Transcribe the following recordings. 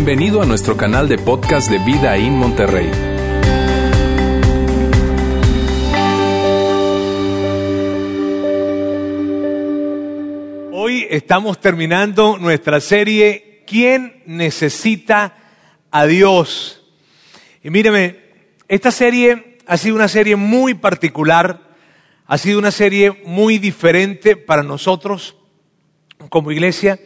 Bienvenido a nuestro canal de podcast de Vida en Monterrey. Hoy estamos terminando nuestra serie ¿Quién necesita a Dios? Y míreme, esta serie ha sido una serie muy particular, ha sido una serie muy diferente para nosotros como iglesia.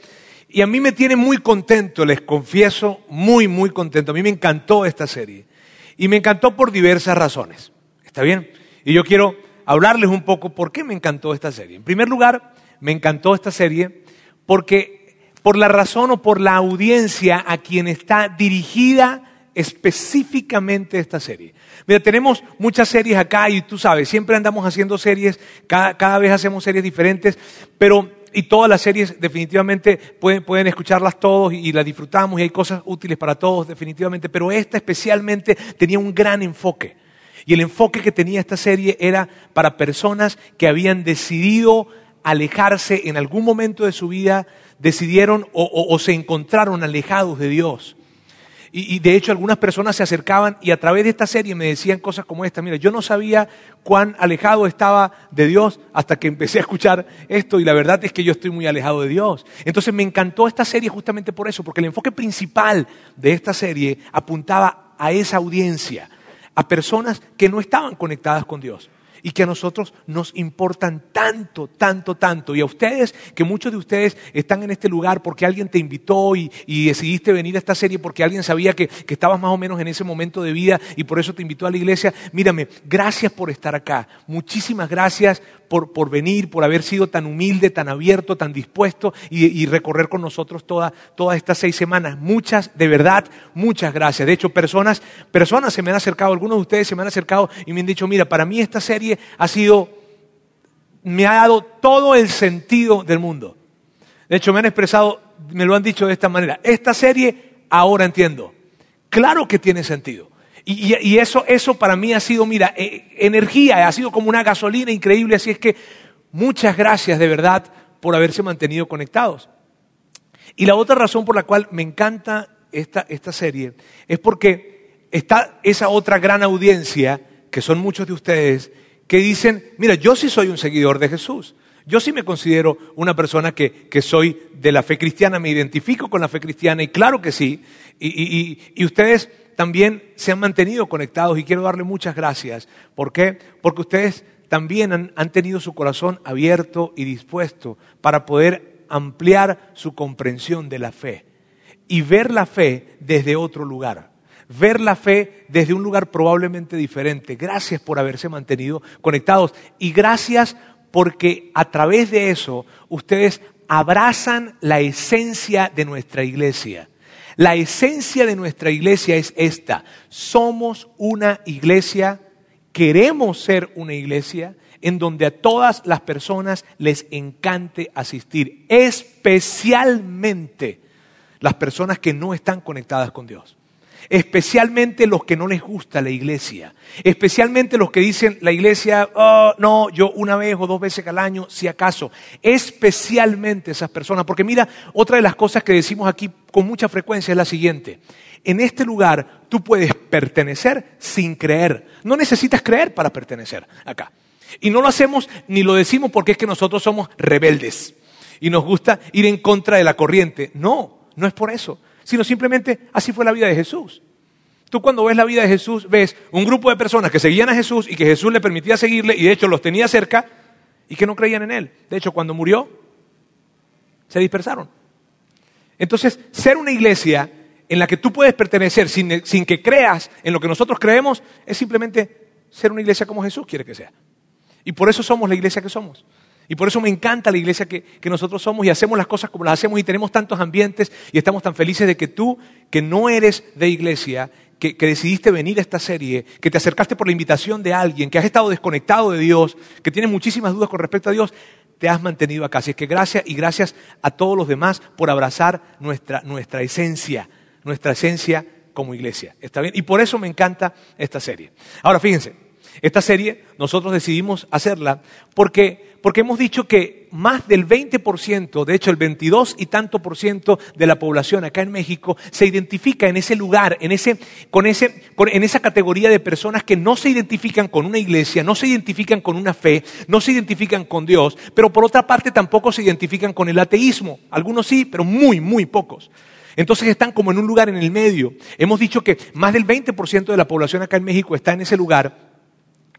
Y a mí me tiene muy contento, les confieso, muy, muy contento. A mí me encantó esta serie. Y me encantó por diversas razones. ¿Está bien? Y yo quiero hablarles un poco por qué me encantó esta serie. En primer lugar, me encantó esta serie porque por la razón o por la audiencia a quien está dirigida específicamente esta serie. Mira, tenemos muchas series acá y tú sabes, siempre andamos haciendo series, cada, cada vez hacemos series diferentes, pero y todas las series definitivamente pueden, pueden escucharlas todos y, las disfrutamos y hay cosas útiles para todos definitivamente, pero esta especialmente tenía un gran enfoque. Y el enfoque que tenía esta serie era para personas que habían decidido alejarse en algún momento de su vida, decidieron o se encontraron alejados de Dios. Y, de hecho algunas personas se acercaban y a través de esta serie me decían cosas como esta. Mira, yo no sabía cuán alejado estaba de Dios hasta que empecé a escuchar esto y la verdad es que yo estoy muy alejado de Dios. Entonces me encantó esta serie justamente por eso, porque el enfoque principal de esta serie apuntaba a esa audiencia, a personas que no estaban conectadas con Dios y que a nosotros nos importan tanto, tanto, tanto. Y a ustedes, que muchos de ustedes están en este lugar porque alguien te invitó y, decidiste venir a esta serie porque alguien sabía que, que, estabas más o menos en ese momento de vida y por eso te invitó a la iglesia. Mírame, gracias por estar acá. Muchísimas gracias por, venir, por haber sido tan humilde, tan abierto, tan dispuesto y, recorrer con nosotros todas estas seis semanas. Muchas, de verdad, muchas gracias. De hecho, personas, personas se me han acercado, algunos de ustedes se me han acercado y me han dicho, mira, para mí esta serie ha sido, me ha dado todo el sentido del mundo. De hecho, me han expresado, me lo han dicho de esta manera, esta serie ahora entiendo. Claro que tiene sentido. Y, eso, eso para mí ha sido, mira, eh, energía, ha sido como una gasolina increíble. Así es que muchas gracias de verdad por haberse mantenido conectados. Y la otra razón por la cual me encanta esta, esta serie es porque está esa otra gran audiencia, que son muchos de ustedes, que dicen, mira, yo sí soy un seguidor de Jesús. Yo sí me considero una persona que, que, soy de la fe cristiana, me identifico con la fe cristiana y claro que sí. Y, y, y ustedes también se han mantenido conectados y quiero darle muchas gracias. ¿Por qué? Porque ustedes también han, tenido su corazón abierto y dispuesto para poder ampliar su comprensión de la fe y ver la fe desde otro lugar. Ver la fe desde un lugar probablemente diferente. Gracias por haberse mantenido conectados y gracias porque a través de eso ustedes abrazan la esencia de nuestra iglesia. La esencia de nuestra iglesia es esta. Somos una iglesia, queremos ser una iglesia en donde a todas las personas les encante asistir, especialmente las personas que no están conectadas con Dios especialmente los que no les gusta la iglesia, especialmente los que dicen la iglesia, oh, no, yo una vez o dos veces al año, si acaso, especialmente esas personas, porque mira, otra de las cosas que decimos aquí con mucha frecuencia es la siguiente, en este lugar tú puedes pertenecer sin creer, no necesitas creer para pertenecer acá. Y no lo hacemos ni lo decimos porque es que nosotros somos rebeldes y nos gusta ir en contra de la corriente. No, no es por eso sino simplemente así fue la vida de Jesús. Tú cuando ves la vida de Jesús ves un grupo de personas que seguían a Jesús y que Jesús le permitía seguirle y de hecho los tenía cerca y que no creían en él. De hecho, cuando murió, se dispersaron. Entonces, ser una iglesia en la que tú puedes pertenecer sin, sin, que creas en lo que nosotros creemos es simplemente ser una iglesia como Jesús quiere que sea. Y por eso somos la iglesia que somos. Y por eso me encanta la iglesia que, nosotros somos y hacemos las cosas como las hacemos y tenemos tantos ambientes y estamos tan felices de que tú, que no eres de iglesia, que, decidiste venir a esta serie, que te acercaste por la invitación de alguien, que has estado desconectado de Dios, que tienes muchísimas dudas con respecto a Dios, te has mantenido acá. Así es que gracias y gracias a todos los demás por abrazar nuestra, nuestra esencia, nuestra esencia como iglesia. ¿Está bien? Y por eso me encanta esta serie. Ahora, fíjense, Esta serie nosotros decidimos hacerla porque, porque hemos dicho que más del 20%, de hecho el 22 y tanto por ciento de la población acá en México se identifica en ese lugar, en, ese, con ese, en esa categoría de personas que no se identifican con una iglesia, no se identifican con una fe, no se identifican con Dios, pero por otra parte tampoco se identifican con el ateísmo. Algunos sí, pero muy, muy pocos. Entonces están como en un lugar en el medio. Hemos dicho que más del 20% de la población acá en México está en ese lugar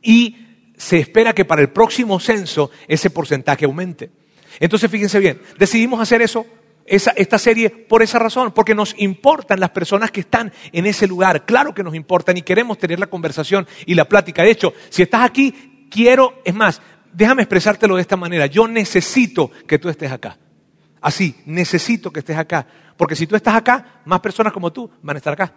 y se espera que para el próximo censo ese porcentaje aumente. Entonces, fíjense bien, decidimos hacer eso, esta serie, por esa razón, porque nos importan las personas que están en ese lugar. Claro que nos importan y queremos tener la conversación y la plática. De hecho, si estás aquí, quiero, es más, déjame expresártelo de esta manera. Yo necesito que tú estés acá. Así, necesito que estés acá. Porque si tú estás acá, más personas como tú van a estar acá.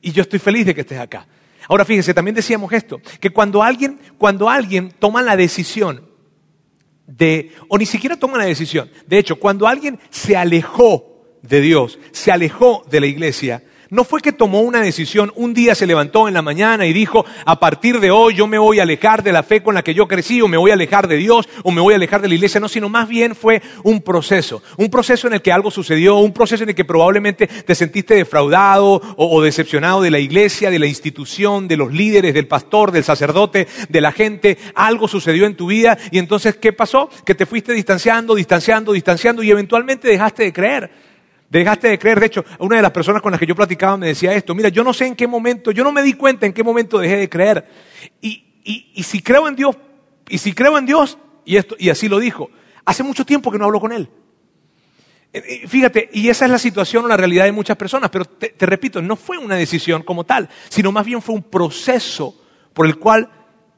Y yo estoy feliz de que estés acá. Ahora fíjense, también decíamos esto, que cuando alguien, cuando alguien toma la decisión de, o ni siquiera toma la decisión, de hecho, cuando alguien se alejó de Dios, se alejó de la iglesia, no fue que tomó una decisión, un día se levantó en la mañana y dijo, a partir de hoy yo me voy a alejar de la fe con la que yo crecí, o me voy a alejar de Dios, o me voy a alejar de la iglesia, no, sino más bien fue un proceso, un proceso en el que algo sucedió, un proceso en el que probablemente te sentiste defraudado o, decepcionado de la iglesia, de la institución, de los líderes, del pastor, del sacerdote, de la gente, algo sucedió en tu vida y entonces, ¿qué pasó? Que te fuiste distanciando, distanciando, distanciando y eventualmente dejaste de creer. Dejaste de creer, de hecho, una de las personas con las que yo platicaba me decía esto, mira, yo no sé en qué momento, yo no me di cuenta en qué momento dejé de creer. Y, si creo en Dios, y si creo en Dios, y, esto, y así lo dijo, hace mucho tiempo que no hablo con Él. Eh, eh, fíjate, y esa es la situación o la realidad de muchas personas, pero te, te repito, no fue una decisión como tal, sino más bien fue un proceso por el cual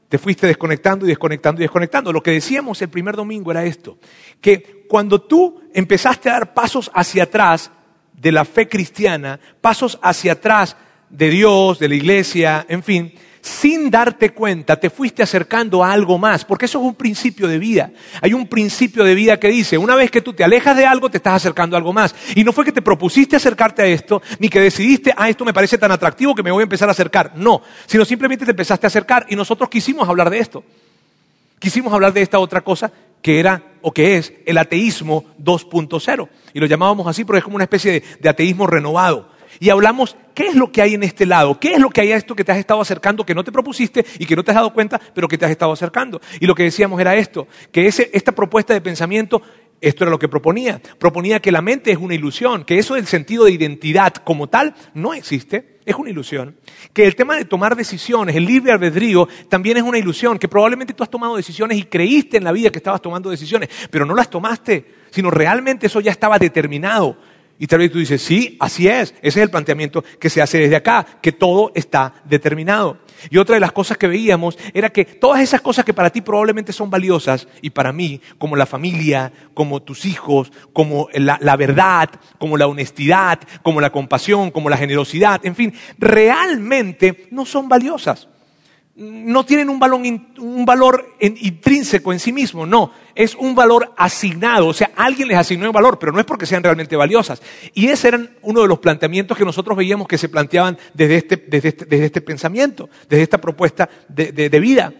te fuiste desconectando y desconectando y desconectando. Lo que decíamos el primer domingo era esto, que cuando tú empezaste a dar pasos hacia atrás de la fe cristiana, pasos hacia atrás de Dios, de la iglesia, en fin, sin darte cuenta, te fuiste acercando a algo más, porque eso es un principio de vida. Hay un principio de vida que dice, una vez que tú te alejas de algo, te estás acercando a algo más. Y no fue que te propusiste acercarte a esto, ni que decidiste, ah, esto me parece tan atractivo que me voy a empezar a acercar. No, sino simplemente te empezaste a acercar y nosotros quisimos hablar de esto. Quisimos hablar de esta otra cosa que era o que es el ateísmo 2.0. Y lo llamábamos así porque es como una especie de ateísmo renovado y hablamos qué es lo que hay en este lado, qué es lo que hay a esto que te has estado acercando, que no te propusiste y que no te has dado cuenta, pero que te has estado acercando. Y lo que decíamos era esto, que esta propuesta de pensamiento esto era lo que proponía. Proponía que la mente es una ilusión, que eso del sentido de identidad como tal no existe, es una ilusión. Que el tema de tomar decisiones, el libre albedrío, también es una ilusión, que probablemente tú has tomado decisiones y creíste en la vida que estabas tomando decisiones, pero no las tomaste, sino realmente eso ya estaba determinado. Y tal vez tú dices, sí, así es. Ese es el planteamiento que se hace desde acá, que todo está determinado. Y otra de las cosas que veíamos era que todas esas cosas que para ti probablemente son valiosas y para mí, como la familia, como tus hijos, como la, la verdad, como la honestidad, como la compasión, como la generosidad, en fin, realmente no son valiosas no tienen un valor, intrínseco en sí mismo, no, es un valor asignado, o sea, alguien les asignó un valor, pero no es porque sean realmente valiosas. Y ese era uno de los planteamientos que nosotros veíamos que se planteaban desde este, este, este pensamiento, desde esta propuesta de, de, vida.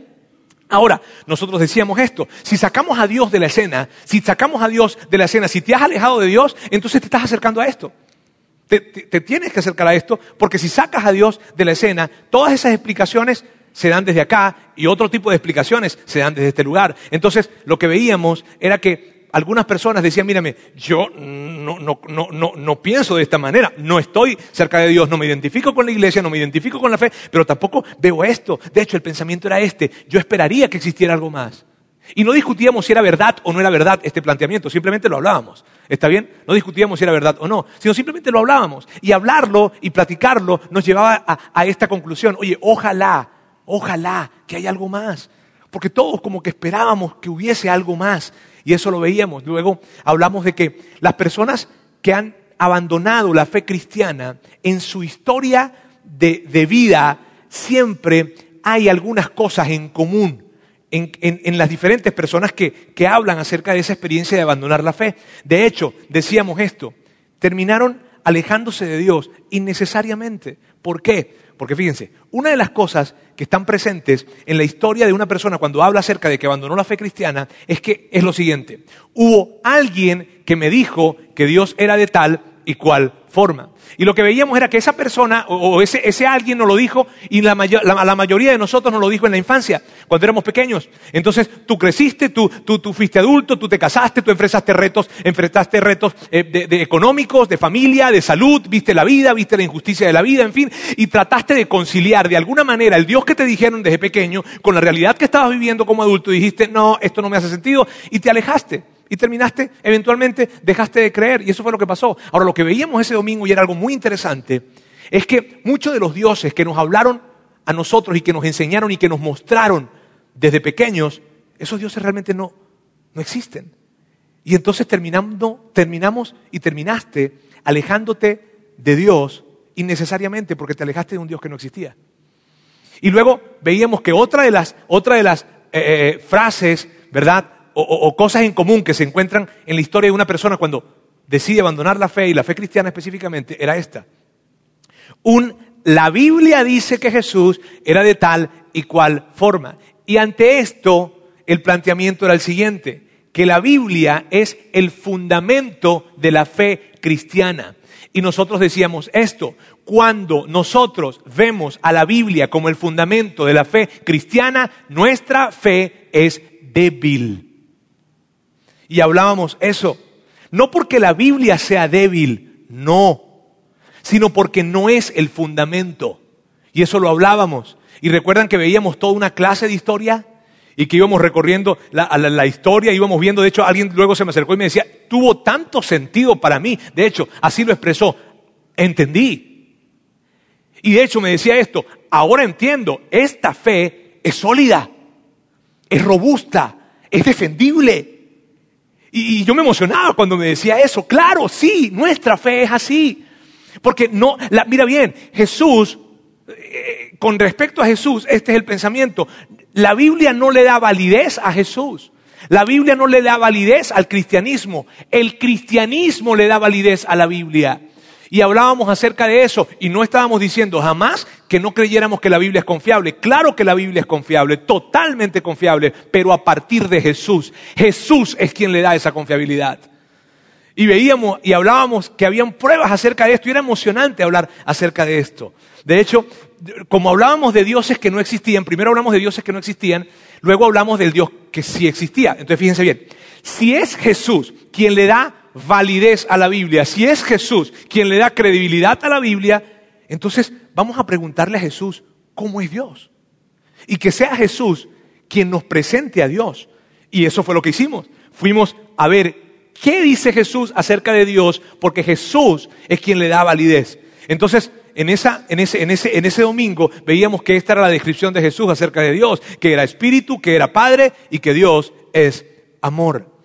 Ahora, nosotros decíamos esto, si sacamos a Dios de la escena, si sacamos a Dios de la escena, si te has alejado de Dios, entonces te estás acercando a esto. te, te tienes que acercar a esto, porque si sacas a Dios de la escena, todas esas explicaciones se dan desde acá y otro tipo de explicaciones se dan desde este lugar. Entonces, lo que veíamos era que algunas personas decían, mírame, yo no, no, no, no, pienso de esta manera, no estoy cerca de Dios, no me identifico con la iglesia, no me identifico con la fe, pero tampoco veo esto. De hecho, el pensamiento era este, yo esperaría que existiera algo más. Y no discutíamos si era verdad o no era verdad este planteamiento, simplemente lo hablábamos. ¿Está bien? No discutíamos si era verdad o no, sino simplemente lo hablábamos. Y hablarlo y platicarlo nos llevaba a, a esta conclusión. Oye, ojalá Ojalá que haya algo más. Porque todos como que esperábamos que hubiese algo más. Y eso lo veíamos. Luego hablamos de que las personas que han abandonado la fe cristiana en su historia de, vida siempre hay algunas cosas en común en, las diferentes personas que, que hablan acerca de esa experiencia de abandonar la fe. De hecho, decíamos esto, terminaron alejándose de Dios innecesariamente. ¿Por qué? Porque fíjense, una de las cosas que están presentes en la historia de una persona cuando habla acerca de que abandonó la fe cristiana es que es lo siguiente. Hubo alguien que me dijo que Dios era de tal y cual forma. Y lo que veíamos era que esa persona o, ese, ese, alguien nos lo dijo y la, la, mayoría de nosotros nos lo dijo en la infancia, cuando éramos pequeños. Entonces tú creciste, tú, tú, tú fuiste adulto, tú te casaste, tú enfrentaste retos, enfrentaste retos eh, de, económicos, de familia, de salud, viste la vida, viste la injusticia de la vida, en fin, y trataste de conciliar de alguna manera el Dios que te dijeron desde pequeño con la realidad que estabas viviendo como adulto y dijiste, no, esto no me hace sentido, y te alejaste y terminaste, eventualmente dejaste de creer y eso fue lo que pasó. Ahora, lo que veíamos ese domingo y era algo muy interesante, es que muchos de los dioses que nos hablaron a nosotros y que nos enseñaron y que nos mostraron desde pequeños, esos dioses realmente no, no existen. Y entonces terminando, terminamos y terminaste alejándote de Dios innecesariamente porque te alejaste de un Dios que no existía. Y luego veíamos que otra de las, otra de las eh, eh, frases, ¿verdad? O, cosas en común que se encuentran en la historia de una persona cuando decide abandonar la fe y la fe cristiana específicamente era esta. Un, la Biblia dice que Jesús era de tal y cual forma. Y ante esto, el planteamiento era el siguiente, que la Biblia es el fundamento de la fe cristiana. Y nosotros decíamos esto, cuando nosotros vemos a la Biblia como el fundamento de la fe cristiana, nuestra fe es débil. Y hablábamos eso. No porque la Biblia sea débil, no, sino porque no es el fundamento. Y eso lo hablábamos. Y recuerdan que veíamos toda una clase de historia y que íbamos recorriendo la, la, historia, íbamos viendo, de hecho alguien luego se me acercó y me decía, tuvo tanto sentido para mí, de hecho, así lo expresó, entendí. Y de hecho me decía esto, ahora entiendo, esta fe es sólida, es robusta, es defendible. Y, yo me emocionaba cuando me decía eso. Claro, sí, nuestra fe es así. Porque no, mira bien, Jesús, eh, con respecto a Jesús, este es el pensamiento. La Biblia no le da validez a Jesús. La Biblia no le da validez al cristianismo. El cristianismo le da validez a la Biblia. Y hablábamos acerca de eso y no estábamos diciendo jamás que no creyéramos que la Biblia es confiable. Claro que la Biblia es confiable, totalmente confiable, pero a partir de Jesús. Jesús es quien le da esa confiabilidad. Y veíamos y hablábamos que habían pruebas acerca de esto y era emocionante hablar acerca de esto. De hecho, como hablábamos de dioses que no existían, primero hablamos de dioses que no existían, luego hablamos del Dios que sí existía. Entonces fíjense bien, si es Jesús quien le da validez a la Biblia, si es Jesús quien le da credibilidad a la Biblia, entonces vamos a preguntarle a Jesús cómo es Dios. Y que sea Jesús quien nos presente a Dios. Y eso fue lo que hicimos. Fuimos a ver qué dice Jesús acerca de Dios, porque Jesús es quien le da validez. Entonces, en, esa, en, ese, en, ese, en ese domingo veíamos que esta era la descripción de Jesús acerca de Dios, que era espíritu, que era Padre y que Dios es amor.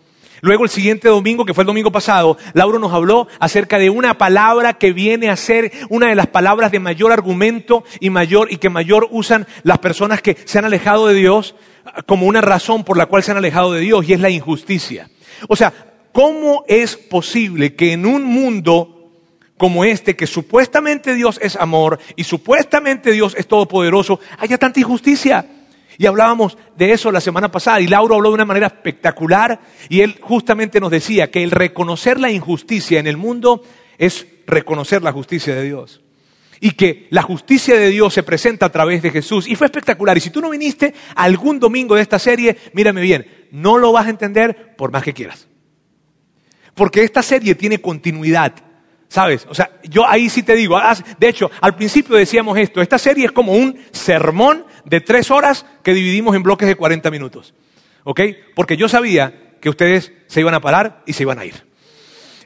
Luego el siguiente domingo, que fue el domingo pasado, Lauro nos habló acerca de una palabra que viene a ser una de las palabras de mayor argumento y mayor y que mayor usan las personas que se han alejado de Dios como una razón por la cual se han alejado de Dios y es la injusticia. O sea, ¿cómo es posible que en un mundo como este, que supuestamente Dios es amor y supuestamente Dios es todopoderoso, haya tanta injusticia? Y hablábamos de eso la semana pasada y Lauro habló de una manera espectacular y él justamente nos decía que el reconocer la injusticia en el mundo es reconocer la justicia de Dios. Y que la justicia de Dios se presenta a través de Jesús. Y fue espectacular. Y si tú no viniste algún domingo de esta serie, mírame bien, no lo vas a entender por más que quieras. Porque esta serie tiene continuidad. ¿Sabes? O sea, yo ahí sí te digo, de hecho, al principio decíamos esto, esta serie es como un sermón de tres horas que dividimos en bloques de 40 minutos. ¿Ok? Porque yo sabía que ustedes se iban a parar y se iban a ir.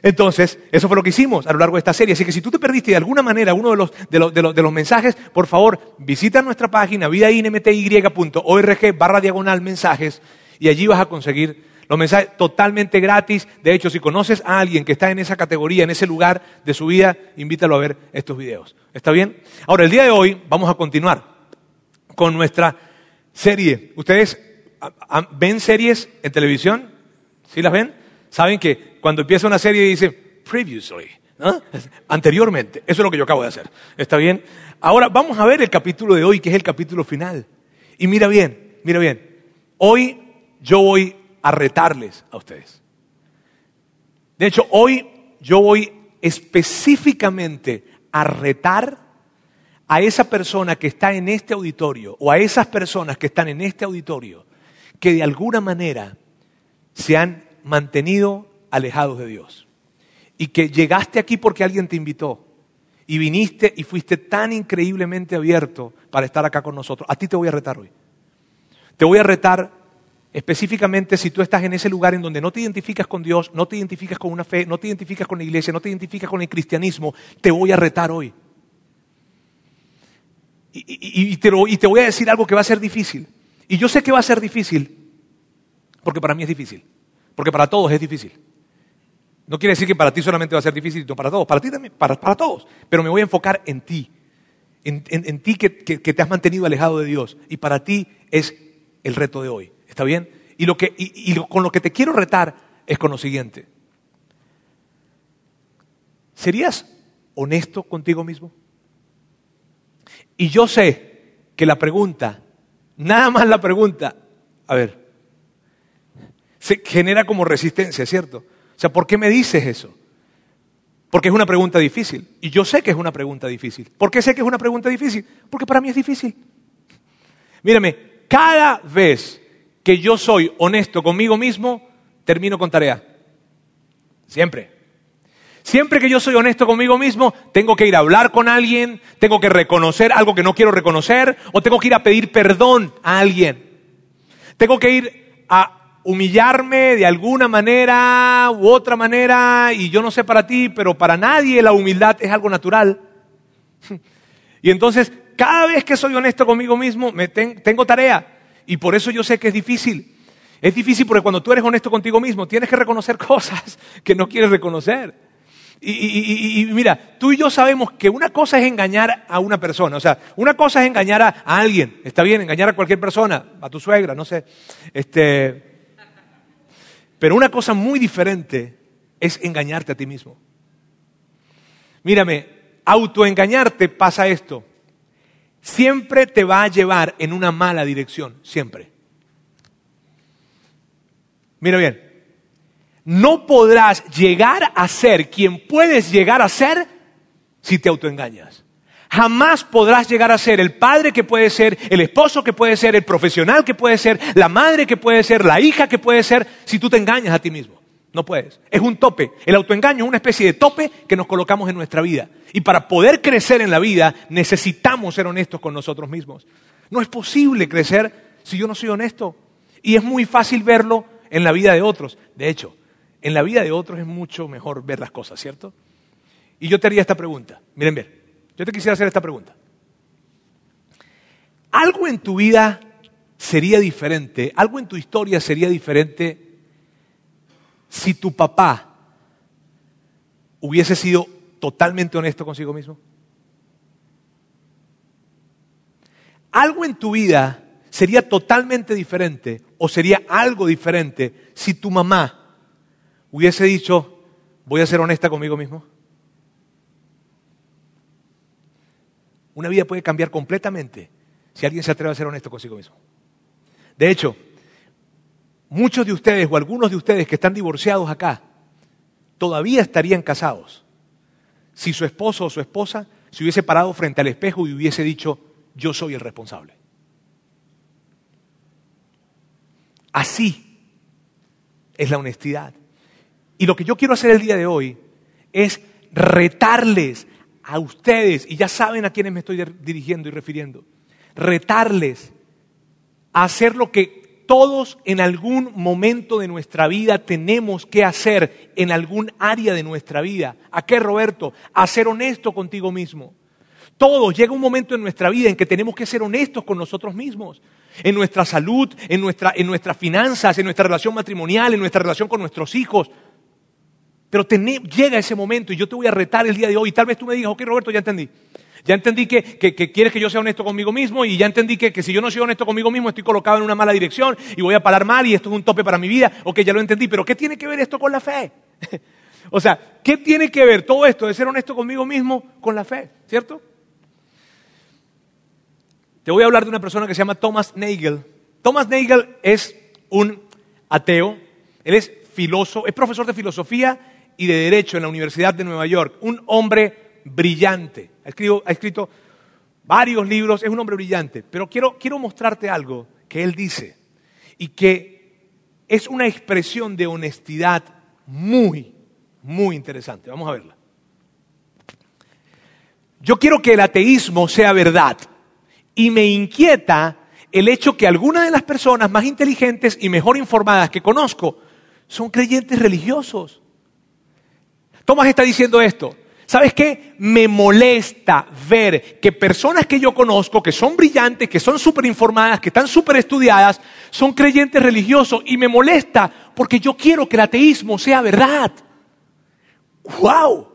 Entonces, eso fue lo que hicimos a lo largo de esta serie. Así que si tú te perdiste de alguna manera uno de los, de los, de los, de los mensajes, por favor, visita nuestra página vidainmty.org barra diagonal mensajes y allí vas a conseguir los mensajes totalmente gratis. De hecho, si conoces a alguien que está en esa categoría, en ese lugar de su vida, invítalo a ver estos videos. ¿Está bien? Ahora, el día de hoy vamos a continuar con nuestra serie. ¿Ustedes ven series en televisión? ¿Sí las ven? Saben que cuando empieza una serie dice previously. Anteriormente. Eso es lo que yo acabo de hacer. ¿Está bien? Ahora vamos a ver el capítulo de hoy, que es el capítulo final. Y mira bien, mira bien. Hoy yo voy a retarles a ustedes. De hecho, hoy yo voy específicamente a retar a esa persona que está en este auditorio o a esas personas que están en este auditorio que de alguna manera se han mantenido alejados de Dios y que llegaste aquí porque alguien te invitó y viniste y fuiste tan increíblemente abierto para estar acá con nosotros. A ti te voy a retar hoy. Te voy a retar específicamente si tú estás en ese lugar en donde no te identificas con Dios, no te identificas con una fe, no te identificas con la iglesia, no te identificas con el cristianismo, te voy a retar hoy. Y, te voy a decir algo que va a ser difícil. Y yo sé que va a ser difícil, porque para mí es difícil, porque para todos es difícil. No quiere decir que para ti solamente va a ser difícil, no para todos, para ti también, para, todos. Pero me voy a enfocar en ti, en, ti que, te has mantenido alejado de Dios. Y para ti es el reto de hoy. ¿Está bien? Y, lo que, y con lo que te quiero retar es con lo siguiente. ¿Serías honesto contigo mismo? Y yo sé que la pregunta, nada más la pregunta, a ver, se genera como resistencia, ¿cierto? O sea, ¿por qué me dices eso? Porque es una pregunta difícil. Y yo sé que es una pregunta difícil. ¿Por qué sé que es una pregunta difícil? Porque para mí es difícil. Mírame, cada vez que yo soy honesto conmigo mismo, termino con tarea. Siempre. Siempre que yo soy honesto conmigo mismo, tengo que ir a hablar con alguien, tengo que reconocer algo que no quiero reconocer, o tengo que ir a pedir perdón a alguien. Tengo que ir a humillarme de alguna manera u otra manera, y yo no sé para ti, pero para nadie la humildad es algo natural. Y entonces, cada vez que soy honesto conmigo mismo, me tengo tarea. Y por eso yo sé que es difícil. Es difícil porque cuando tú eres honesto contigo mismo, tienes que reconocer cosas que no quieres reconocer. Y, mira, tú y yo sabemos que una cosa es engañar a una persona, o sea, una cosa es engañar a, a, alguien, está bien, engañar a cualquier persona, a tu suegra, no sé, este, pero una cosa muy diferente es engañarte a ti mismo. Mírame, autoengañarte pasa esto. Siempre te va a llevar en una mala dirección, siempre. Mira bien, no podrás llegar a ser quien puedes llegar a ser si te autoengañas. Jamás podrás llegar a ser el padre que puede ser, el esposo que puede ser, el profesional que puede ser, la madre que puede ser, la hija que puede ser, si tú te engañas a ti mismo. No puedes. Es un tope. El autoengaño es una especie de tope que nos colocamos en nuestra vida. Y para poder crecer en la vida necesitamos ser honestos con nosotros mismos. No es posible crecer si yo no soy honesto. Y es muy fácil verlo en la vida de otros. De hecho, en la vida de otros es mucho mejor ver las cosas, ¿cierto? Y yo te haría esta pregunta. Miren bien. Yo te quisiera hacer esta pregunta. ¿Algo en tu vida sería diferente, algo en tu historia sería diferente si tu papá hubiese sido totalmente honesto consigo mismo? Algo en tu vida sería totalmente diferente o sería algo diferente si tu mamá hubiese dicho, voy a ser honesta conmigo mismo. Una vida puede cambiar completamente si alguien se atreve a ser honesto consigo mismo. De hecho, muchos de ustedes o algunos de ustedes que están divorciados acá todavía estarían casados si su esposo o su esposa se hubiese parado frente al espejo y hubiese dicho, yo soy el responsable. Así es la honestidad. Y lo que yo quiero hacer el día de hoy es retarles a ustedes, y ya saben a quiénes me estoy dirigiendo y refiriendo, retarles a hacer lo que todos en algún momento de nuestra vida tenemos que hacer en algún área de nuestra vida. ¿A qué, Roberto? A ser honesto contigo mismo. Todos, llega un momento en nuestra vida en que tenemos que ser honestos con nosotros mismos, en nuestra salud, en, nuestra, en nuestras finanzas, en nuestra relación matrimonial, en nuestra relación con nuestros hijos. Pero llega ese momento y yo te voy a retar el día de hoy. Y tal vez tú me digas, ok Roberto, ya entendí. Ya entendí que, quieres que yo sea honesto conmigo mismo y ya entendí que, si yo no soy honesto conmigo mismo estoy colocado en una mala dirección y voy a parar mal y esto es un tope para mi vida. Ok, ya lo entendí, pero ¿qué tiene que ver esto con la fe? O sea, ¿qué tiene que ver todo esto de ser honesto conmigo mismo con la fe? ¿Cierto? Te voy a hablar de una persona que se llama Thomas Nagel. Thomas Nagel es un ateo, él es filósofo, es profesor de filosofía y de derecho en la Universidad de Nueva York, un hombre brillante. Ha escrito, ha escrito varios libros, es un hombre brillante, pero quiero, quiero mostrarte algo que él dice y que es una expresión de honestidad muy, muy interesante. Vamos a verla. Yo quiero que el ateísmo sea verdad y me inquieta el hecho que algunas de las personas más inteligentes y mejor informadas que conozco son creyentes religiosos. Tomás está diciendo esto. ¿Sabes qué? Me molesta ver que personas que yo conozco, que son brillantes, que son súper informadas, que están súper estudiadas, son creyentes religiosos y me molesta porque yo quiero que el ateísmo sea verdad. ¡Wow!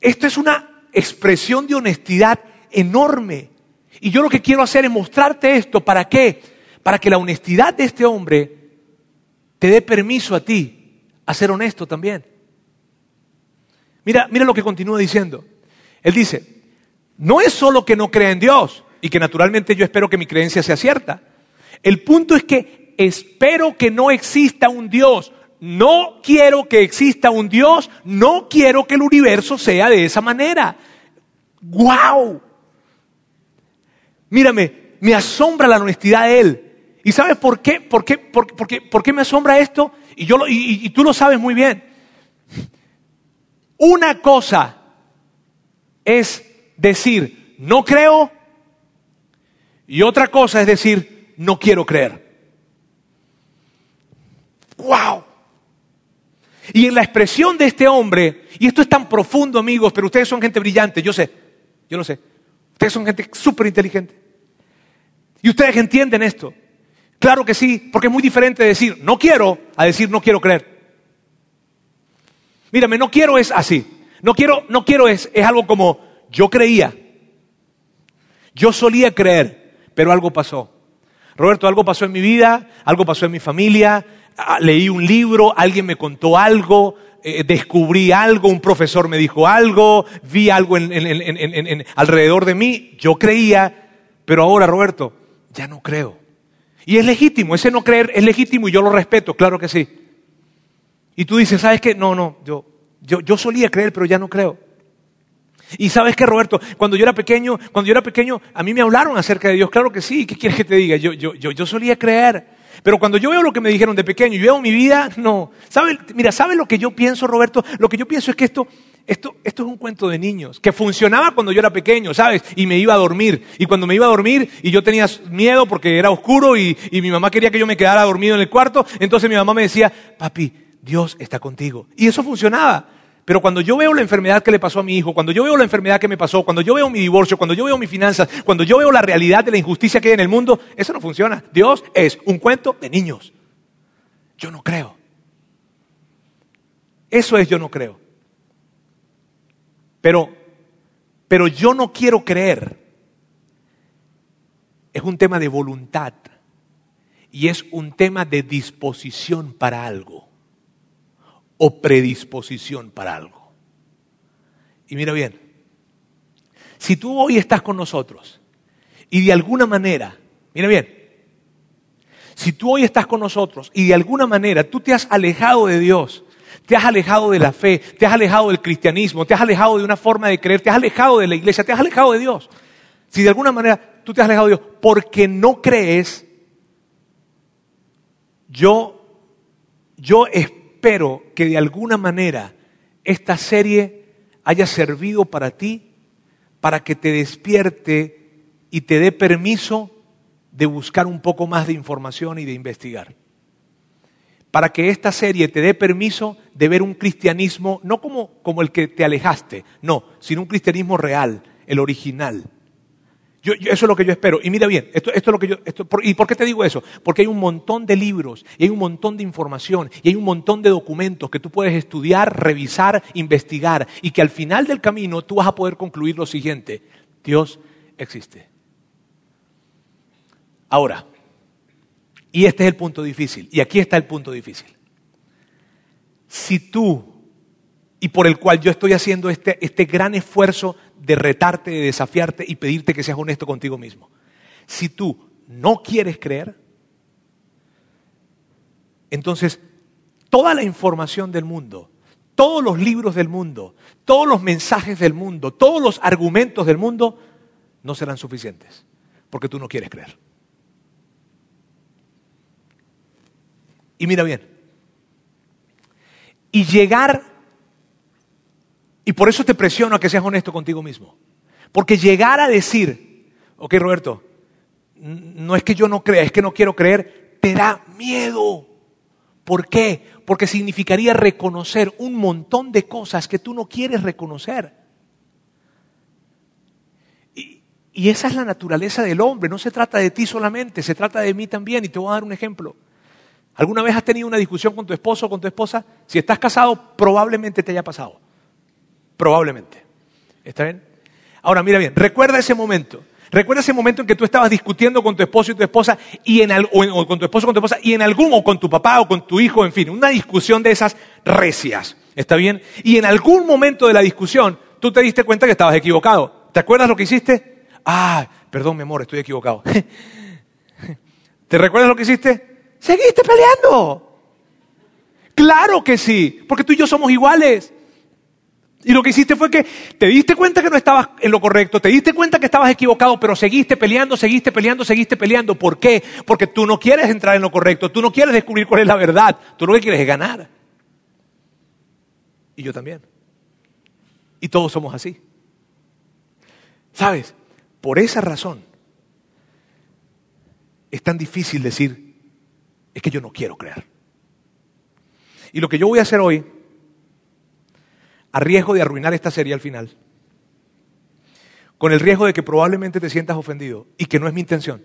Esto es una expresión de honestidad enorme. Y yo lo que quiero hacer es mostrarte esto. ¿Para qué? Para que la honestidad de este hombre te dé permiso a ti a ser honesto también. Mira, mira lo que continúa diciendo. Él dice, no es solo que no crea en Dios y que naturalmente yo espero que mi creencia sea cierta. El punto es que espero que no exista un Dios. No quiero que exista un Dios. No quiero que el universo sea de esa manera. ¡Guau! Mírame, me asombra la honestidad de él. ¿Y sabes por qué? ¿Por qué, por, qué, por qué me asombra esto? Y, yo y tú lo sabes muy bien. Una cosa es decir, no creo, y otra cosa es decir, no quiero creer. ¡Wow! Y en la expresión de este hombre, y esto es tan profundo, amigos, pero ustedes son gente brillante, yo sé, yo lo sé. Ustedes son gente súper inteligente. Y ustedes entienden esto. Claro que sí, porque es muy diferente decir no quiero a decir no quiero creer. Mírame, no quiero es así. No quiero, no quiero es, es algo como yo creía. Yo solía creer, pero algo pasó. Roberto, algo pasó en mi vida, algo pasó en mi familia, leí un libro, alguien me contó algo, eh, descubrí algo, un profesor me dijo algo, vi algo en, alrededor de mí, yo creía, pero ahora, Roberto, ya no creo. Y es legítimo, ese no creer es legítimo y yo lo respeto, claro que sí. Y tú dices, ¿sabes qué? No, no, yo, yo, yo solía creer, pero ya no creo. Y sabes qué, Roberto, cuando yo era pequeño, cuando yo era pequeño, a mí me hablaron acerca de Dios, claro que sí, ¿qué quieres que te diga? Yo, yo, yo, yo solía creer. Pero cuando yo veo lo que me dijeron de pequeño y veo mi vida, no. ¿Sabe, mira, ¿sabes lo que yo pienso, Roberto? Lo que yo pienso es que esto, esto, esto es un cuento de niños, que funcionaba cuando yo era pequeño, ¿sabes? Y me iba a dormir. Y cuando me iba a dormir y yo tenía miedo porque era oscuro y, y mi mamá quería que yo me quedara dormido en el cuarto, entonces mi mamá me decía, papi, Dios está contigo. Y eso funcionaba. Pero cuando yo veo la enfermedad que le pasó a mi hijo, cuando yo veo la enfermedad que me pasó, cuando yo veo mi divorcio, cuando yo veo mis finanzas, cuando yo veo la realidad de la injusticia que hay en el mundo, eso no funciona. Dios es un cuento de niños. Yo no creo. Eso es yo no creo. Pero, pero yo no quiero creer. Es un tema de voluntad y es un tema de disposición para algo o predisposición para algo. Y mira bien, si tú hoy estás con nosotros y de alguna manera, mira bien, si tú hoy estás con nosotros y de alguna manera tú te has alejado de Dios, te has alejado de la fe, te has alejado del cristianismo, te has alejado de una forma de creer, te has alejado de la iglesia, te has alejado de Dios. Si de alguna manera tú te has alejado de Dios porque no crees, yo, yo espero que de alguna manera esta serie haya servido para ti, para que te despierte y te dé permiso de buscar un poco más de información y de investigar. Para que esta serie te dé permiso de ver un cristianismo no como, como el que te alejaste, no, sino un cristianismo real, el original eso es lo que yo espero. Y mira bien, esto, es lo que yo. ¿Y por qué te digo eso? Porque hay un montón de libros, y hay un montón de información, y hay un montón de documentos que tú puedes estudiar, revisar, investigar, y que al final del camino tú vas a poder concluir lo siguiente: Dios existe. Ahora, y este es el punto difícil, y aquí está el punto difícil. si tú, y por el cual yo estoy haciendo este, este gran esfuerzo de retarte, de desafiarte y pedirte que seas honesto contigo mismo, si tú no quieres creer, entonces toda la información del mundo, todos los libros del mundo, todos los mensajes del mundo, todos los argumentos del mundo no serán suficientes, porque tú no quieres creer. Y mira bien, y llegar, y por eso te presiono a que seas honesto contigo mismo, porque llegar a decir, ok Roberto, no es que yo no crea, es que no quiero creer, te da miedo. ¿Por qué? Porque significaría reconocer un montón de cosas que tú no quieres reconocer. Y, y, esa es la naturaleza del hombre, no se trata de ti solamente, se trata de mí también. Y te voy a dar un ejemplo. ¿Alguna vez has tenido una discusión con tu esposo o con tu esposa? Si estás casado, probablemente te haya pasado. Probablemente. ¿Está bien? Ahora, mira bien, recuerda ese momento. Recuerda ese momento en que tú estabas discutiendo con tu esposo y tu esposa, y en, o, con tu esposo o tu esposa, y en algún, o con tu papá o con tu hijo, en fin, una discusión de esas recias. ¿Está bien? Y en algún momento de la discusión, tú te diste cuenta que estabas equivocado. ¿Te acuerdas lo que hiciste? Ah, perdón, mi amor, estoy equivocado. ¿Te recuerdas lo que hiciste? Seguiste peleando. Claro que sí, porque tú y yo somos iguales. Y lo que hiciste fue que te diste cuenta que no estabas en lo correcto, te diste cuenta que estabas equivocado, pero seguiste peleando, seguiste peleando, seguiste peleando. ¿Por qué? Porque tú no quieres entrar en lo correcto, tú no quieres descubrir cuál es la verdad, tú lo que quieres es ganar. Y yo también. Y todos somos así. ¿Sabes? Por esa razón es tan difícil decir, es que yo no quiero creer. Y lo que yo voy a hacer hoy a riesgo de arruinar esta serie al final. Con el riesgo de que probablemente te sientas ofendido y que no es mi intención.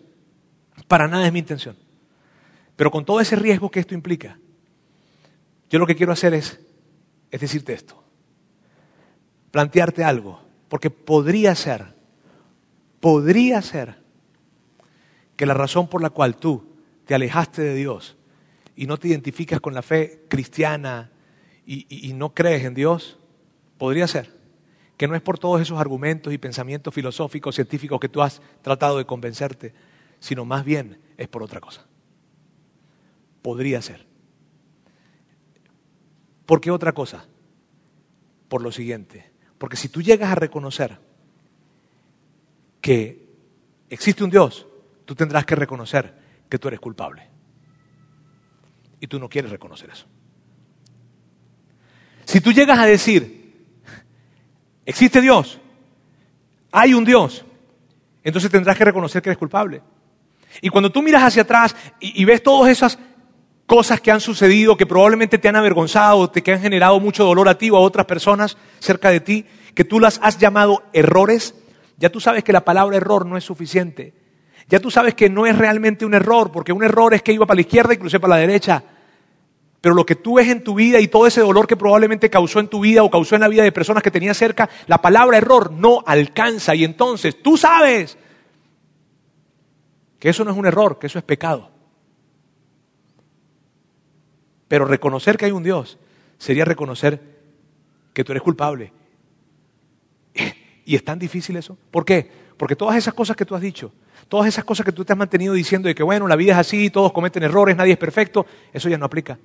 Para nada es mi intención. Pero con todo ese riesgo que esto implica, yo lo que quiero hacer es, es decirte esto. Plantearte algo. Porque podría ser, podría ser que la razón por la cual tú te alejaste de Dios y no te identificas con la fe cristiana y, y no crees en Dios, Podría ser que no es por todos esos argumentos y pensamientos filosóficos, científicos que tú has tratado de convencerte, sino más bien es por otra cosa. Podría ser. ¿Por qué otra cosa? Por lo siguiente. Porque si tú llegas a reconocer que existe un Dios, tú tendrás que reconocer que tú eres culpable. Y tú no quieres reconocer eso. Si tú llegas a decir, Existe Dios. Hay un Dios. Entonces tendrás que reconocer que eres culpable. Y cuando tú miras hacia atrás y, ves todas esas cosas que han sucedido, que probablemente te han avergonzado, te, que han generado mucho dolor a ti o a otras personas cerca de ti, que tú las has llamado errores, ya tú sabes que la palabra error no es suficiente. Ya tú sabes que no es realmente un error, porque un error es que iba para la izquierda y crucé para la derecha. Pero lo que tú ves en tu vida y todo ese dolor que probablemente causó en tu vida o causó en la vida de personas que tenías cerca, la palabra error no alcanza. Y entonces tú sabes que eso no es un error, que eso es pecado. Pero reconocer que hay un Dios sería reconocer que tú eres culpable. Y es tan difícil eso. ¿Por qué? Porque todas esas cosas que tú has dicho, todas esas cosas que tú te has mantenido diciendo de que bueno, la vida es así, todos cometen errores, nadie es perfecto, eso ya no aplica.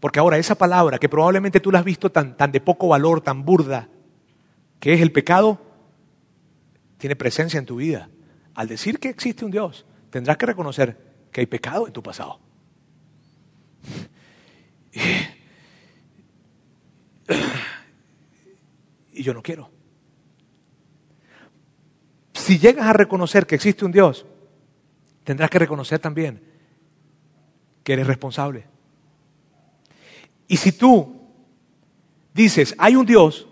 Porque ahora esa palabra que probablemente tú la has visto tan, tan de poco valor, tan burda, que es el pecado, tiene presencia en tu vida. Al decir que existe un Dios, tendrás que reconocer que hay pecado en tu pasado. Y yo no quiero. Si llegas a reconocer que existe un Dios, tendrás que reconocer también que eres responsable. Y si tú dices, hay un Dios,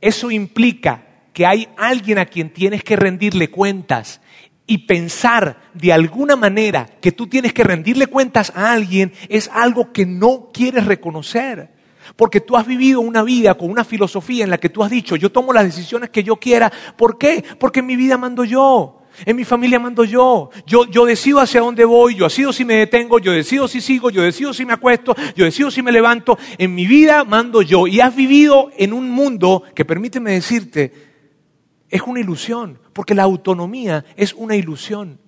eso implica que hay alguien a quien tienes que rendirle cuentas y pensar de alguna manera que tú tienes que rendirle cuentas a alguien es algo que no quieres reconocer. Porque tú has vivido una vida con una filosofía en la que tú has dicho, yo tomo las decisiones que yo quiera. ¿Por qué? Porque en mi vida mando yo. En mi familia mando yo. yo. Yo decido hacia dónde voy, yo decido si me detengo, yo decido si sigo, yo decido si me acuesto, yo decido si me levanto. En mi vida mando yo. Y has vivido en un mundo que, permíteme decirte, es una ilusión, porque la autonomía es una ilusión.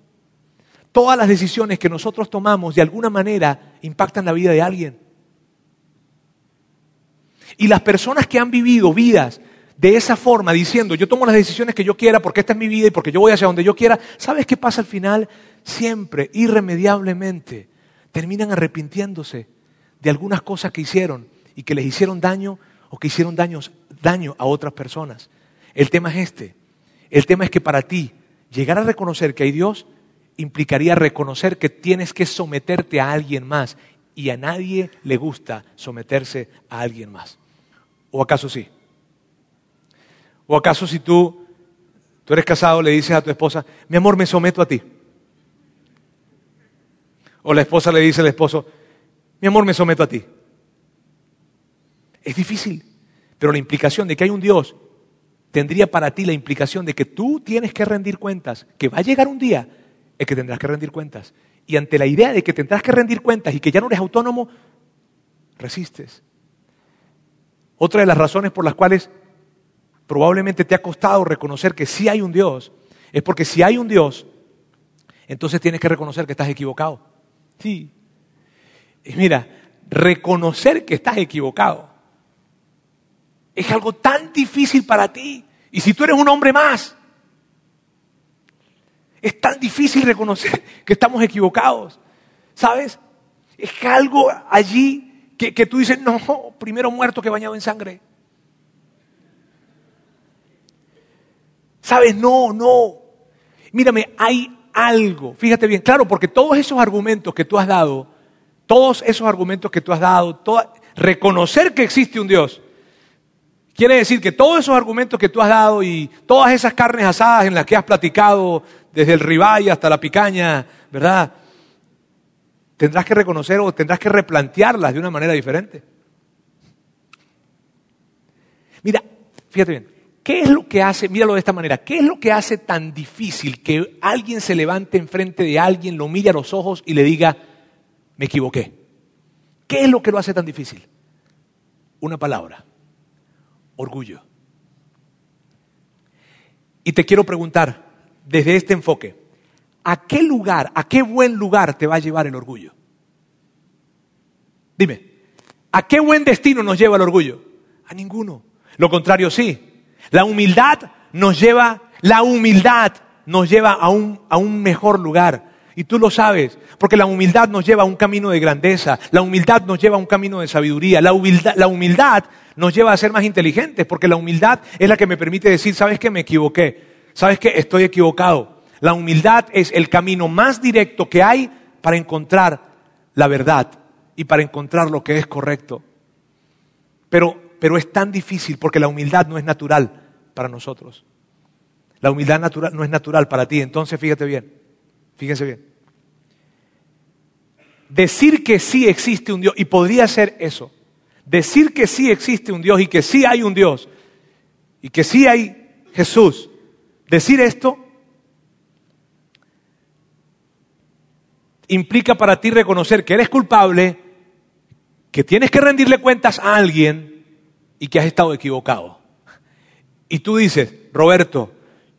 Todas las decisiones que nosotros tomamos de alguna manera impactan la vida de alguien. Y las personas que han vivido vidas de esa forma, diciendo, yo tomo las decisiones que yo quiera porque esta es mi vida y porque yo voy hacia donde yo quiera, ¿sabes qué pasa al final? Siempre, irremediablemente, terminan arrepintiéndose de algunas cosas que hicieron y que les hicieron daño o que hicieron daños, daño a otras personas. El tema es este. El tema es que para ti llegar a reconocer que hay Dios implicaría reconocer que tienes que someterte a alguien más y a nadie le gusta someterse a alguien más. ¿O acaso sí? ¿O acaso si tú, tú eres casado, le dices a tu esposa, mi amor, me someto a ti? O la esposa le dice al esposo, mi amor, me someto a ti. Es difícil, pero la implicación de que hay un Dios tendría para ti la implicación de que tú tienes que rendir cuentas, que va a llegar un día en que tendrás que rendir cuentas. Y ante la idea de que tendrás que rendir cuentas y que ya no eres autónomo, resistes. Otra de las razones por las cuales probablemente te ha costado reconocer que sí hay un Dios, es porque si hay un Dios, entonces tienes que reconocer que estás equivocado. Sí. Y mira, reconocer que estás equivocado es algo tan difícil para ti. Y si tú eres un hombre más, es tan difícil reconocer que estamos equivocados. ¿Sabes? Es algo allí que, que tú dices, no, primero muerto que bañado en sangre. ¿Sabes? No, no. Mírame, hay algo. Fíjate bien, claro, porque todos esos argumentos que tú has dado, todos esos argumentos que tú has dado, reconocer que existe un Dios, quiere decir que todos esos argumentos que tú has dado y todas esas carnes asadas en las que has platicado, desde el ribeye hasta la picaña, ¿verdad? Tendrás que reconocer o tendrás que replantearlas de una manera diferente. Mira, fíjate bien, ¿Qué es lo que hace, míralo de esta manera, qué es lo que hace tan difícil que alguien se levante enfrente de alguien, lo mire a los ojos y le diga, me equivoqué? ¿Qué es lo que lo hace tan difícil? Una palabra, orgullo. Y te quiero preguntar, desde este enfoque, ¿a qué lugar, a qué buen lugar te va a llevar el orgullo? Dime, ¿a qué buen destino nos lleva el orgullo? A ninguno. Lo contrario sí, la humildad nos lleva, la humildad nos lleva a un, a un mejor lugar. Y tú lo sabes, porque la humildad nos lleva a un camino de grandeza, la humildad nos lleva a un camino de sabiduría, la humildad, la humildad nos lleva a ser más inteligentes, porque la humildad es la que me permite decir, ¿sabes que me equivoqué? ¿Sabes que estoy equivocado? La humildad es el camino más directo que hay para encontrar la verdad y para encontrar lo que es correcto. Pero pero es tan difícil porque la humildad no es natural para nosotros. La humildad natural, no es natural para ti. Entonces, fíjate bien, fíjense bien. Decir que sí existe un Dios, y podría ser eso, decir que sí existe un Dios y que sí hay un Dios, y que sí hay Jesús, decir esto implica para ti reconocer que eres culpable, que tienes que rendirle cuentas a alguien, y que has estado equivocado. Y tú dices, Roberto,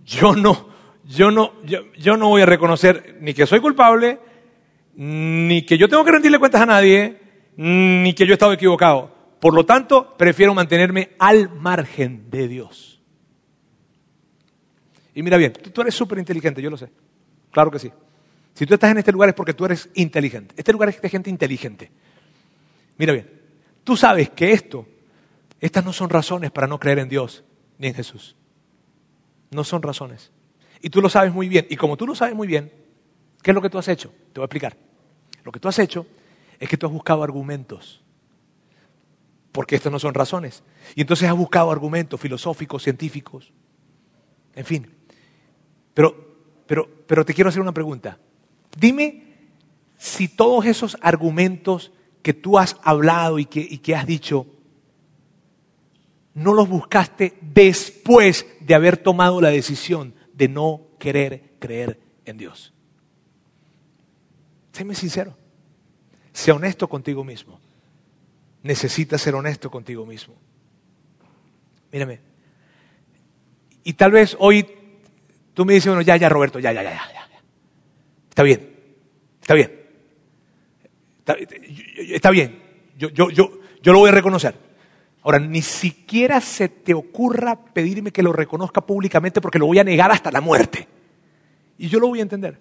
yo no, yo no, yo, no voy a reconocer ni que soy culpable, ni que yo tengo que rendirle cuentas a nadie, ni que yo he estado equivocado. Por lo tanto, prefiero mantenerme al margen de Dios. Y mira bien, tú, tú eres súper inteligente, yo lo sé. Claro que sí. Si tú estás en este lugar es porque tú eres inteligente. Este lugar es de gente inteligente. Mira bien, tú sabes que esto estas no son razones para no creer en Dios ni en Jesús. No son razones. Y tú lo sabes muy bien. Y como tú lo sabes muy bien, ¿qué es lo que tú has hecho? Te voy a explicar. Lo que tú has hecho es que tú has buscado argumentos. Porque estas no son razones. Y entonces has buscado argumentos filosóficos, científicos. En fin. Pero, pero, pero te quiero hacer una pregunta. Dime si todos esos argumentos que tú has hablado y que, que has dicho no los buscaste después de haber tomado la decisión de no querer creer en Dios. Séme sincero. Sea honesto contigo mismo. Necesitas ser honesto contigo mismo. Mírame. Y tal vez hoy tú me dices, bueno, ya, ya, Roberto, ya, ya, ya. Está bien. Está bien. Está, está bien. Yo, yo, yo, yo lo voy a reconocer. Ahora, ni siquiera se te ocurra pedirme que lo reconozca públicamente porque lo voy a negar hasta la muerte. Y yo lo voy a entender.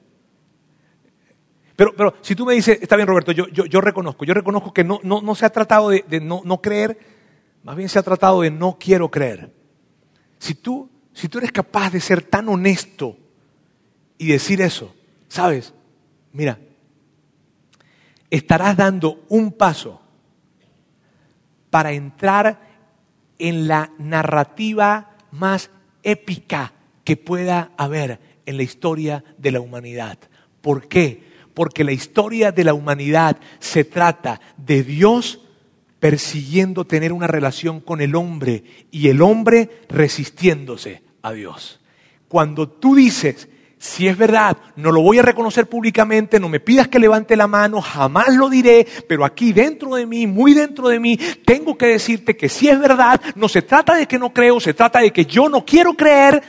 Pero, pero si tú me dices, está bien Roberto, yo, yo, yo reconozco, yo reconozco que no, no, no se ha tratado de, de no, no, creer, más bien se ha tratado de no quiero creer. Si tú, si tú eres capaz de ser tan honesto y decir eso, ¿sabes? Mira, estarás dando un paso para entrar en la narrativa más épica que pueda haber en la historia de la humanidad. ¿Por qué? Porque la historia de la humanidad se trata de Dios persiguiendo tener una relación con el hombre y el hombre resistiéndose a Dios. Cuando tú dices, si es verdad, no lo voy a reconocer públicamente, no me pidas que levante la mano, jamás lo diré, pero aquí dentro de mí, muy dentro de mí, tengo que decirte que si es verdad, no se trata de que no creo, se trata de que yo no quiero creer.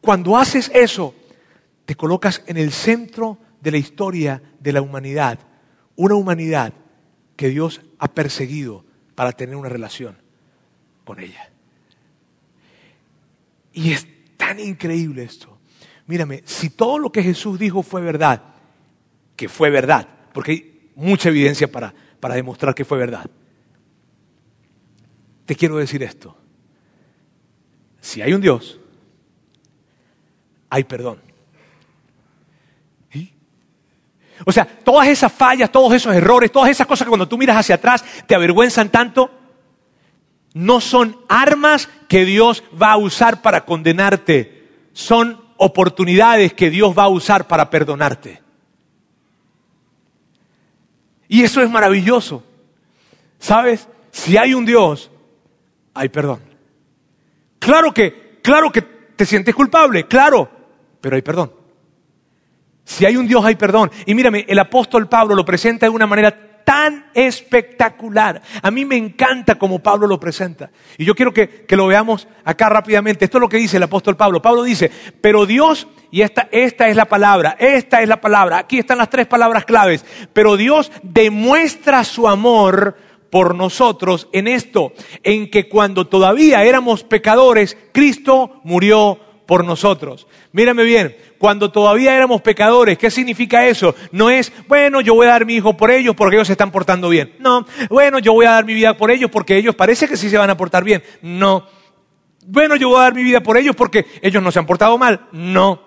Cuando haces eso, te colocas en el centro de la historia de la humanidad, una humanidad que Dios ha perseguido para tener una relación con ella. Y es tan increíble esto mírame, si todo lo que Jesús dijo fue verdad, que fue verdad, porque hay mucha evidencia para, para demostrar que fue verdad, te quiero decir esto. Si hay un Dios, hay perdón. O sea, todas esas fallas, todos esos errores, todas esas cosas que cuando tú miras hacia atrás te avergüenzan tanto, no son armas que Dios va a usar para condenarte, son oportunidades que Dios va a usar para perdonarte. Y eso es maravilloso. ¿Sabes? Si hay un Dios, hay perdón. Claro que, claro que te sientes culpable, claro, pero hay perdón. Si hay un Dios, hay perdón. Y mírame, el apóstol Pablo lo presenta de una manera tan espectacular. A mí me encanta como Pablo lo presenta. Y yo quiero que, lo veamos acá rápidamente. Esto es lo que dice el apóstol Pablo. Pablo dice, pero Dios, y esta, esta es la palabra, esta es la palabra, aquí están las tres palabras claves, pero Dios demuestra su amor por nosotros en esto, en que cuando todavía éramos pecadores, Cristo murió por nosotros. Mírame bien, cuando todavía éramos pecadores, ¿qué significa eso? No es, bueno, yo voy a dar mi hijo por ellos porque ellos se están portando bien. No, bueno, yo voy a dar mi vida por ellos porque ellos parece que sí se van a portar bien. No. Bueno, yo voy a dar mi vida por ellos porque ellos no se han portado mal. No.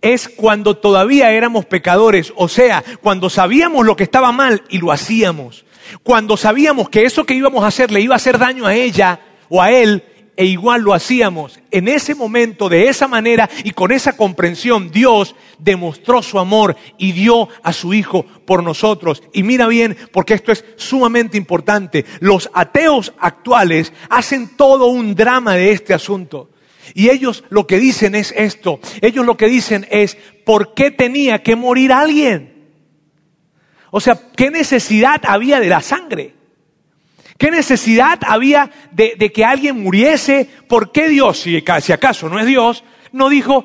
Es cuando todavía éramos pecadores, o sea, cuando sabíamos lo que estaba mal y lo hacíamos. Cuando sabíamos que eso que íbamos a hacer le iba a hacer daño a ella o a él, e igual lo hacíamos. En ese momento, de esa manera y con esa comprensión, Dios demostró su amor y dio a su Hijo por nosotros. Y mira bien, porque esto es sumamente importante, los ateos actuales hacen todo un drama de este asunto. Y ellos lo que dicen es esto, ellos lo que dicen es, ¿por qué tenía que morir alguien? O sea, ¿qué necesidad había de la sangre? ¿Qué necesidad había de, que alguien muriese? ¿Por qué Dios, si, si acaso no es Dios, no dijo,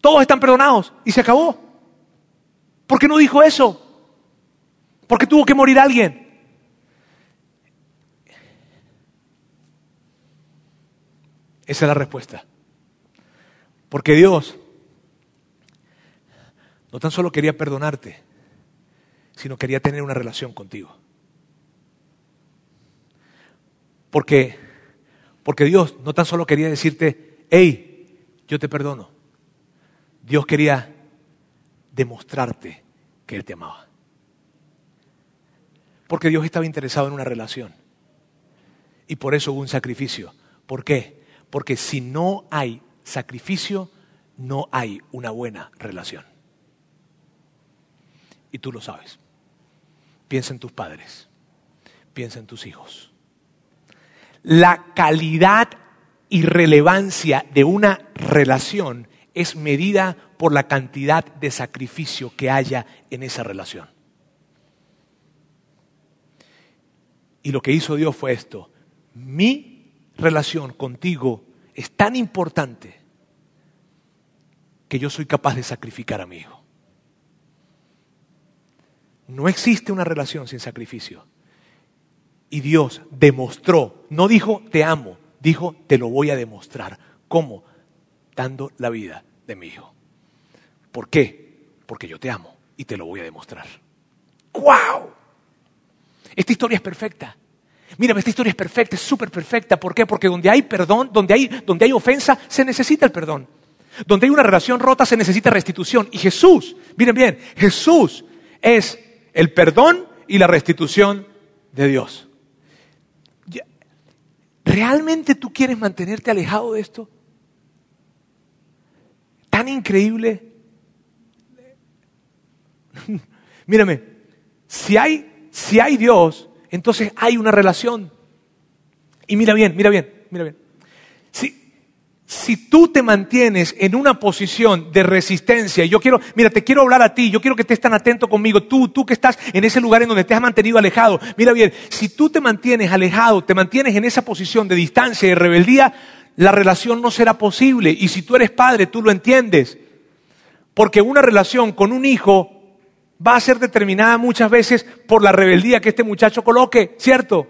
todos están perdonados y se acabó? ¿Por qué no dijo eso? ¿Por qué tuvo que morir alguien? Esa es la respuesta. Porque Dios no tan solo quería perdonarte, sino quería tener una relación contigo. Porque, porque Dios no tan solo quería decirte, hey, yo te perdono. Dios quería demostrarte que Él te amaba. Porque Dios estaba interesado en una relación. Y por eso hubo un sacrificio. ¿Por qué? Porque si no hay sacrificio, no hay una buena relación. Y tú lo sabes. Piensa en tus padres. Piensa en tus hijos la calidad irrelevancia de una relación es medida por la cantidad de sacrificio que haya en esa relación. Y lo que hizo Dios fue esto. Mi relación contigo es tan importante que yo soy capaz de sacrificar a mi hijo. No existe una relación sin sacrificio. Y Dios demostró, no dijo te amo, dijo te lo voy a demostrar. ¿Cómo? Dando la vida de mi hijo. ¿Por qué? Porque yo te amo y te lo voy a demostrar. ¡Wow! Esta historia es perfecta. Mira, esta historia es perfecta, es súper perfecta. ¿Por qué? Porque donde hay perdón, donde hay, donde hay ofensa, se necesita el perdón. Donde hay una relación rota, se necesita restitución. Y Jesús, miren bien, Jesús es el perdón y la restitución de Dios. ¿Realmente tú quieres mantenerte alejado de esto? Tan increíble. Mírame, si hay si hay Dios, entonces hay una relación. Y mira bien, mira bien, mira bien. Si, tú te mantienes en una posición de resistencia, yo quiero, mira, te quiero hablar a ti, yo quiero que estés tan atento conmigo, tú, tú que estás en ese lugar en donde te has mantenido alejado, mira bien, si tú te mantienes alejado, te mantienes en esa posición de distancia y de rebeldía, la relación no será posible. Y si tú eres padre, tú lo entiendes. Porque una relación con un hijo va a ser determinada muchas veces por la rebeldía que este muchacho coloque, ¿cierto?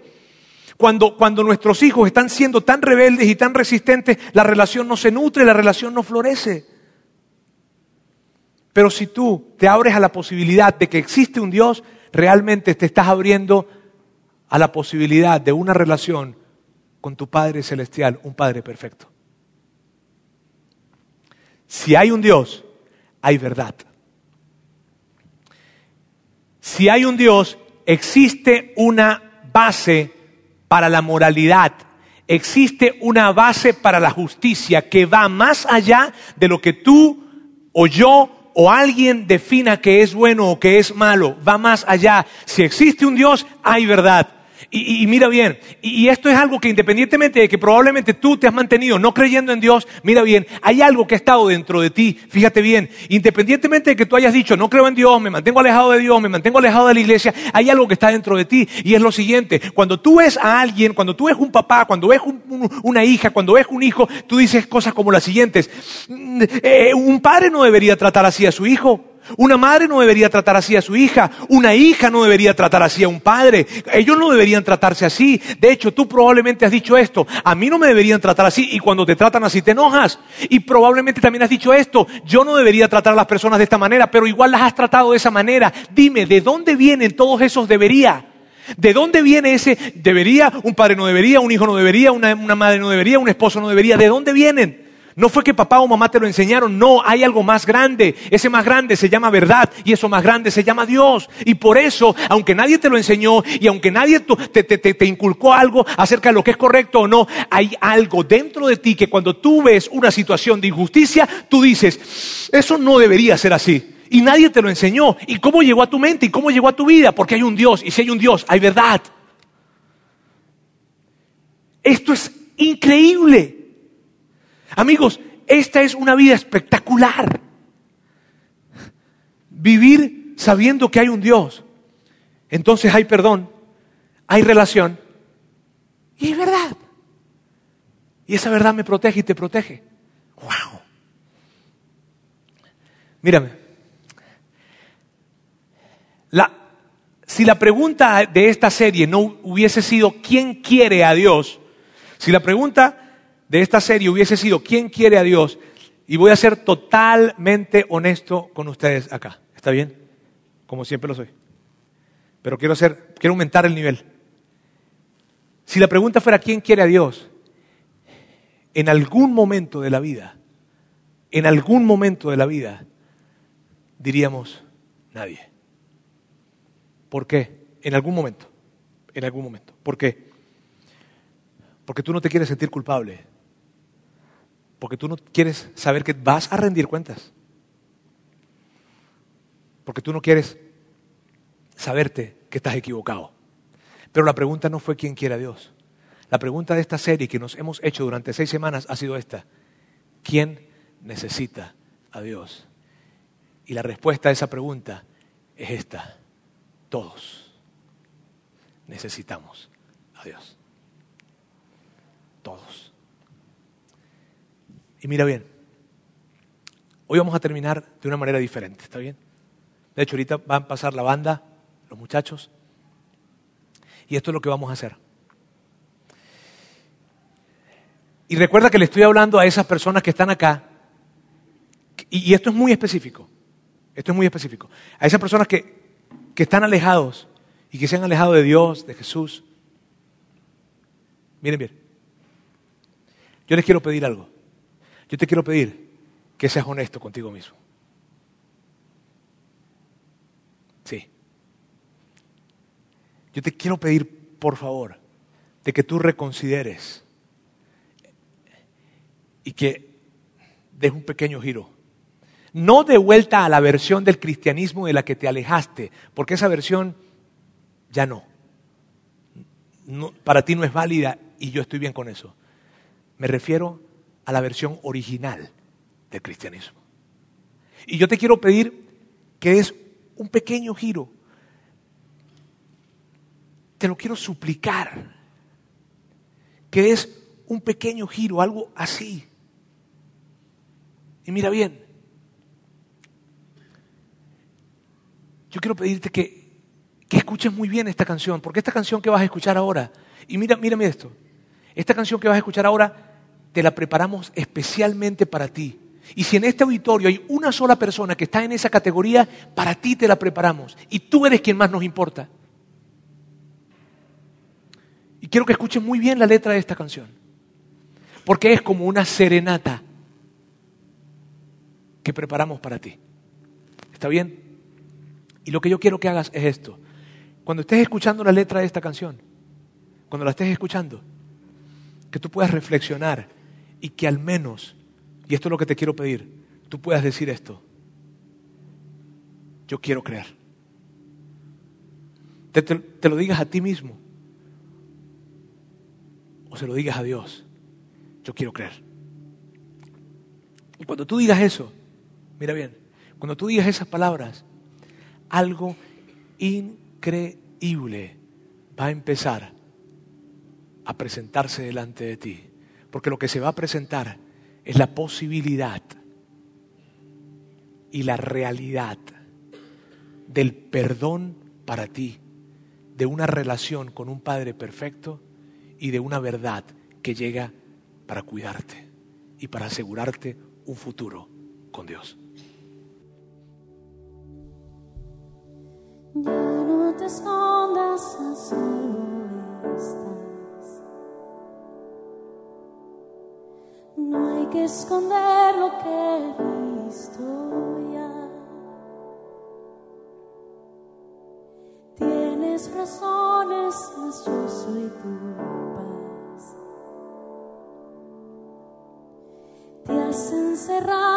Cuando, cuando nuestros hijos están siendo tan rebeldes y tan resistentes, la relación no se nutre, la relación no florece. Pero si tú te abres a la posibilidad de que existe un Dios, realmente te estás abriendo a la posibilidad de una relación con tu Padre Celestial, un Padre perfecto. Si hay un Dios, hay verdad. Si hay un Dios, existe una base para la moralidad, existe una base para la justicia que va más allá de lo que tú o yo o alguien defina que es bueno o que es malo, va más allá. Si existe un Dios, hay verdad. Y, mira bien, y, esto es algo que independientemente de que probablemente tú te has mantenido no creyendo en Dios, mira bien, hay algo que ha estado dentro de ti, fíjate bien, independientemente de que tú hayas dicho no creo en Dios, me mantengo alejado de Dios, me mantengo alejado de la iglesia, hay algo que está dentro de ti y es lo siguiente, cuando tú ves a alguien, cuando tú ves un papá, cuando ves una hija, cuando ves un hijo, tú dices cosas como las siguientes, mm, eh, un padre no debería tratar así a su hijo. Una madre no debería tratar así a su hija, una hija no debería tratar así a un padre, ellos no deberían tratarse así. De hecho, tú probablemente has dicho esto, a mí no me deberían tratar así y cuando te tratan así te enojas. Y probablemente también has dicho esto, yo no debería tratar a las personas de esta manera, pero igual las has tratado de esa manera. Dime, ¿de dónde vienen todos esos debería? ¿De dónde viene ese debería? Un padre no debería, un hijo no debería, una, una madre no debería, un esposo no debería. ¿De dónde vienen? No fue que papá o mamá te lo enseñaron, no, hay algo más grande. Ese más grande se llama verdad y eso más grande se llama Dios. Y por eso, aunque nadie te lo enseñó y aunque nadie te, te, inculcó algo acerca de lo que es correcto o no, hay algo dentro de ti que cuando tú ves una situación de injusticia, tú dices, eso no debería ser así. Y nadie te lo enseñó. ¿Y cómo llegó a tu mente? ¿Y cómo llegó a tu vida? Porque hay un Dios. Y si hay un Dios, hay verdad. Esto es increíble. Amigos, esta es una vida espectacular. Vivir sabiendo que hay un Dios. Entonces hay perdón, hay relación y hay verdad. Y esa verdad me protege y te protege. ¡Wow! Mírame. si la pregunta de esta serie no hubiese sido ¿quién quiere a Dios? Si la pregunta de esta serie hubiese sido ¿Quién quiere a Dios? Y voy a ser totalmente honesto con ustedes acá. ¿Está bien? Como siempre lo soy. Pero quiero hacer, quiero aumentar el nivel. Si la pregunta fuera ¿quién quiere a Dios? En algún momento de la vida, en algún momento de la vida, diríamos nadie. ¿Por qué? En algún momento. En algún momento. ¿Por qué? Porque tú no te quieres sentir culpable porque tú no quieres saber que vas a rendir cuentas. Porque tú no quieres saberte que estás equivocado. Pero la pregunta no fue quién quiere a Dios. La pregunta de esta serie que nos hemos hecho durante seis semanas ha sido esta. ¿Quién necesita a Dios? Y la respuesta a esa pregunta es esta. Todos necesitamos a Dios. Todos. Y mira bien, hoy vamos a terminar de una manera diferente, ¿está bien? De hecho, ahorita van a pasar la banda, los muchachos, y esto es lo que vamos a hacer. Y recuerda que le estoy hablando a esas personas que están acá, y, esto es muy específico, esto es muy específico, a esas personas que, que están alejados y que se han alejado de Dios, de Jesús. Miren bien, yo les quiero pedir algo. Yo te quiero pedir que seas honesto contigo mismo. Sí. Yo te quiero pedir, por favor, de que tú reconsideres y que des un pequeño giro. No de vuelta a la versión del cristianismo de la que te alejaste, porque esa versión ya no. para ti no es válida y yo estoy bien con eso. Me refiero a la versión original del cristianismo. Y yo te quiero pedir que es un pequeño giro. Te lo quiero suplicar. Que es un pequeño giro, algo así. Y mira bien, yo quiero pedirte que, que escuches muy bien esta canción, porque esta canción que vas a escuchar ahora, y mira, mírame esto, esta canción que vas a escuchar ahora te la preparamos especialmente para ti. Y si en este auditorio hay una sola persona que está en esa categoría, para ti te la preparamos. Y tú eres quien más nos importa. Y quiero que escuches muy bien la letra de esta canción. Porque es como una serenata que preparamos para ti. ¿Está bien? Y lo que yo quiero que hagas es esto. Cuando estés escuchando la letra de esta canción, cuando la estés escuchando, que tú puedas reflexionar y que al menos, y esto es lo que te quiero pedir, tú puedas decir esto. Yo quiero creer. Te, te, lo digas a ti mismo o se lo digas a Dios. Yo quiero creer. Y cuando tú digas eso, mira bien, cuando tú digas esas palabras, algo increíble va a empezar a presentarse delante de ti. Porque lo que se va a presentar es la posibilidad y la realidad del perdón para ti, de una relación con un Padre perfecto y de una verdad que llega para cuidarte y para asegurarte un futuro con Dios. Ya no te escondas, No que esconder lo que he visto ya. Tienes razones, mas yo soy tu paz. Te has encerrado